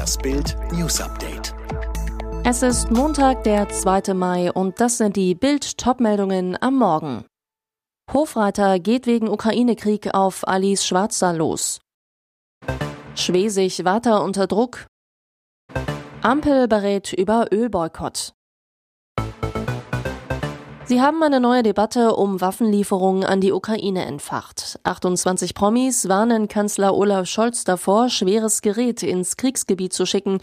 Das Bild News Update. Es ist Montag, der 2. Mai und das sind die Bild Topmeldungen am Morgen. Hofreiter geht wegen Ukraine-Krieg auf Alice Schwarzer los. Schwesig weiter unter Druck. Ampel berät über Ölboykott. Sie haben eine neue Debatte um Waffenlieferungen an die Ukraine entfacht. 28 Promis warnen Kanzler Olaf Scholz davor, schweres Gerät ins Kriegsgebiet zu schicken.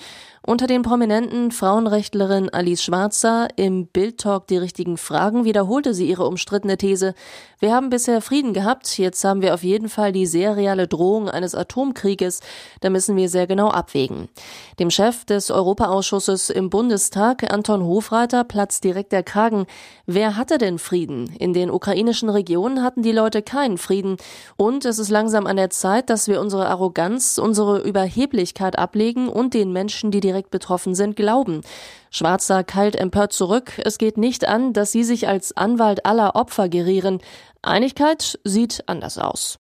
Unter den Prominenten Frauenrechtlerin Alice Schwarzer im Bildtalk die richtigen Fragen wiederholte sie ihre umstrittene These. Wir haben bisher Frieden gehabt, jetzt haben wir auf jeden Fall die sehr reale Drohung eines Atomkrieges. Da müssen wir sehr genau abwägen. Dem Chef des Europaausschusses im Bundestag, Anton Hofreiter, platzt direkt der Kragen. Wer hatte denn Frieden? In den ukrainischen Regionen hatten die Leute keinen Frieden. Und es ist langsam an der Zeit, dass wir unsere Arroganz, unsere Überheblichkeit ablegen und den Menschen, die direkt betroffen sind, glauben. Schwarzer keilt empört zurück. Es geht nicht an, dass sie sich als Anwalt aller Opfer gerieren. Einigkeit sieht anders aus.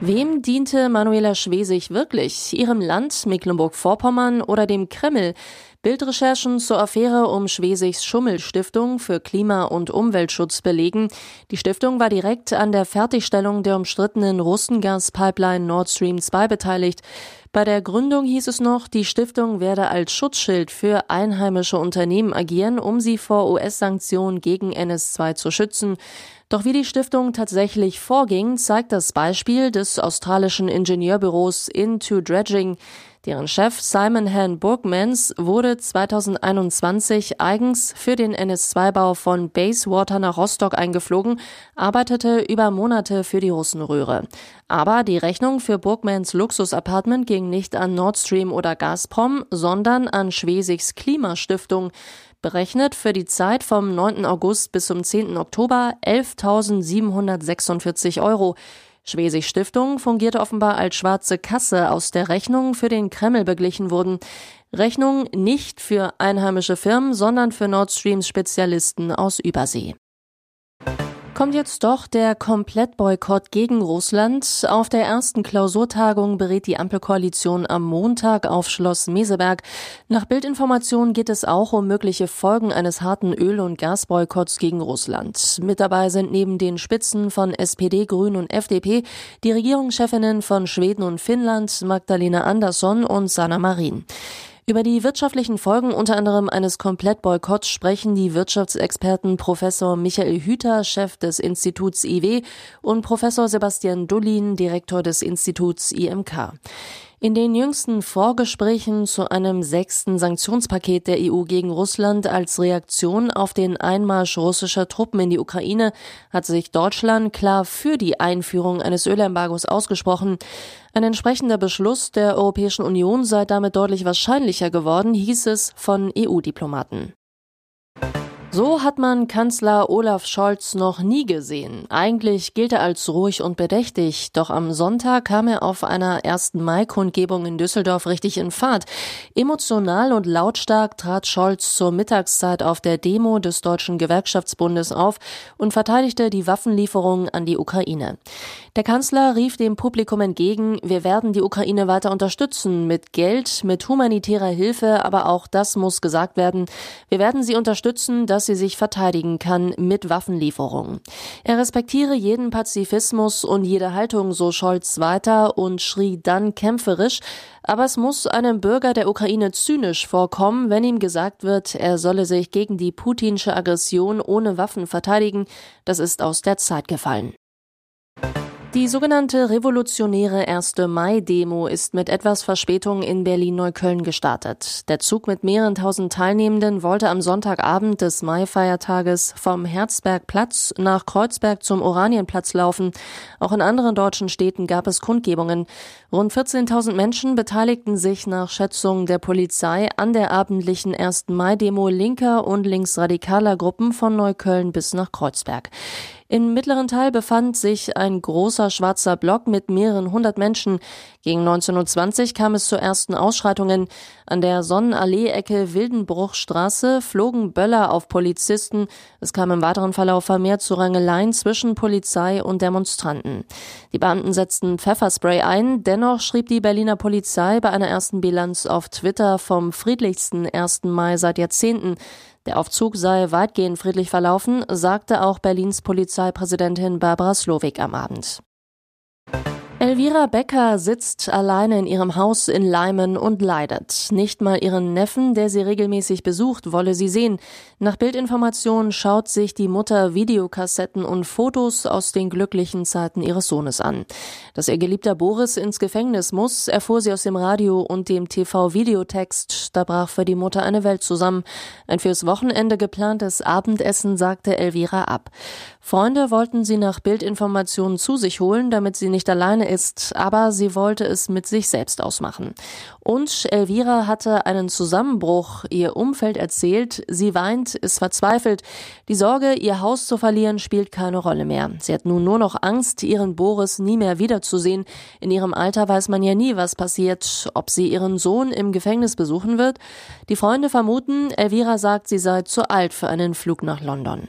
Wem diente Manuela Schwesig wirklich? Ihrem Land, Mecklenburg-Vorpommern oder dem Kreml? Bildrecherchen zur Affäre um Schwesigs Schummelstiftung für Klima- und Umweltschutz belegen. Die Stiftung war direkt an der Fertigstellung der umstrittenen Russengaspipeline Nord Stream 2 beteiligt. Bei der Gründung hieß es noch, die Stiftung werde als Schutzschild für einheimische Unternehmen agieren, um sie vor US-Sanktionen gegen NS2 zu schützen. Doch wie die Stiftung tatsächlich vorging, zeigt das Beispiel des australischen Ingenieurbüros Into Dredging. Deren Chef Simon Han Burgmans wurde 2021 eigens für den NS2-Bau von Basewater nach Rostock eingeflogen, arbeitete über Monate für die Russenröhre. Aber die Rechnung für Burgmans Luxusapartment ging nicht an Nord Stream oder Gazprom, sondern an Schwesigs Klimastiftung berechnet für die Zeit vom 9. August bis zum 10. Oktober 11.746 Euro. Schwesig Stiftung fungierte offenbar als schwarze Kasse, aus der Rechnungen für den Kreml beglichen wurden. Rechnungen nicht für einheimische Firmen, sondern für Nord Streams Spezialisten aus Übersee. Kommt jetzt doch der Komplettboykott gegen Russland. Auf der ersten Klausurtagung berät die Ampelkoalition am Montag auf Schloss Meseberg. Nach Bildinformationen geht es auch um mögliche Folgen eines harten Öl- und Gasboykotts gegen Russland. Mit dabei sind neben den Spitzen von SPD, Grün und FDP die Regierungschefinnen von Schweden und Finnland, Magdalena Andersson und Sanna Marin. Über die wirtschaftlichen Folgen unter anderem eines Komplettboykotts sprechen die Wirtschaftsexperten Professor Michael Hüter, Chef des Instituts IW, und Professor Sebastian Dullin, Direktor des Instituts IMK. In den jüngsten Vorgesprächen zu einem sechsten Sanktionspaket der EU gegen Russland als Reaktion auf den Einmarsch russischer Truppen in die Ukraine hat sich Deutschland klar für die Einführung eines Ölembargos ausgesprochen. Ein entsprechender Beschluss der Europäischen Union sei damit deutlich wahrscheinlicher geworden, hieß es von EU-Diplomaten. So hat man Kanzler Olaf Scholz noch nie gesehen. Eigentlich gilt er als ruhig und bedächtig, doch am Sonntag kam er auf einer ersten Mai-Kundgebung in Düsseldorf richtig in Fahrt. Emotional und lautstark trat Scholz zur Mittagszeit auf der Demo des Deutschen Gewerkschaftsbundes auf und verteidigte die Waffenlieferungen an die Ukraine. Der Kanzler rief dem Publikum entgegen, wir werden die Ukraine weiter unterstützen, mit Geld, mit humanitärer Hilfe, aber auch das muss gesagt werden. Wir werden sie unterstützen, dass sie sich verteidigen kann mit Waffenlieferungen. Er respektiere jeden Pazifismus und jede Haltung, so Scholz weiter und schrie dann kämpferisch, aber es muss einem Bürger der Ukraine zynisch vorkommen, wenn ihm gesagt wird, er solle sich gegen die putinsche Aggression ohne Waffen verteidigen. Das ist aus der Zeit gefallen. Die sogenannte revolutionäre 1. Mai-Demo ist mit etwas Verspätung in Berlin-Neukölln gestartet. Der Zug mit mehreren tausend Teilnehmenden wollte am Sonntagabend des Mai-Feiertages vom Herzbergplatz nach Kreuzberg zum Oranienplatz laufen. Auch in anderen deutschen Städten gab es Kundgebungen. Rund 14.000 Menschen beteiligten sich nach Schätzungen der Polizei an der abendlichen 1. Mai-Demo linker und linksradikaler Gruppen von Neukölln bis nach Kreuzberg. Im mittleren Teil befand sich ein großer schwarzer Block mit mehreren hundert Menschen. Gegen 1920 kam es zu ersten Ausschreitungen. An der Sonnenallee-Ecke Wildenbruchstraße flogen Böller auf Polizisten. Es kam im weiteren Verlauf vermehrt zu Rangeleien zwischen Polizei und Demonstranten. Die Beamten setzten Pfefferspray ein. Dennoch schrieb die Berliner Polizei bei einer ersten Bilanz auf Twitter vom friedlichsten 1. Mai seit Jahrzehnten. Der Aufzug sei weitgehend friedlich verlaufen, sagte auch Berlins Polizeipräsidentin Barbara Slowik am Abend. Elvira Becker sitzt alleine in ihrem Haus in Leimen und leidet. Nicht mal ihren Neffen, der sie regelmäßig besucht, wolle sie sehen. Nach Bildinformationen schaut sich die Mutter Videokassetten und Fotos aus den glücklichen Zeiten ihres Sohnes an. Dass ihr geliebter Boris ins Gefängnis muss, erfuhr sie aus dem Radio und dem TV-Videotext. Da brach für die Mutter eine Welt zusammen. Ein fürs Wochenende geplantes Abendessen sagte Elvira ab. Freunde wollten sie nach Bildinformationen zu sich holen, damit sie nicht alleine ist, aber sie wollte es mit sich selbst ausmachen. Und Elvira hatte einen Zusammenbruch. Ihr Umfeld erzählt, sie weint, ist verzweifelt. Die Sorge, ihr Haus zu verlieren, spielt keine Rolle mehr. Sie hat nun nur noch Angst, ihren Boris nie mehr wiederzusehen. In ihrem Alter weiß man ja nie, was passiert, ob sie ihren Sohn im Gefängnis besuchen wird. Die Freunde vermuten, Elvira sagt, sie sei zu alt für einen Flug nach London.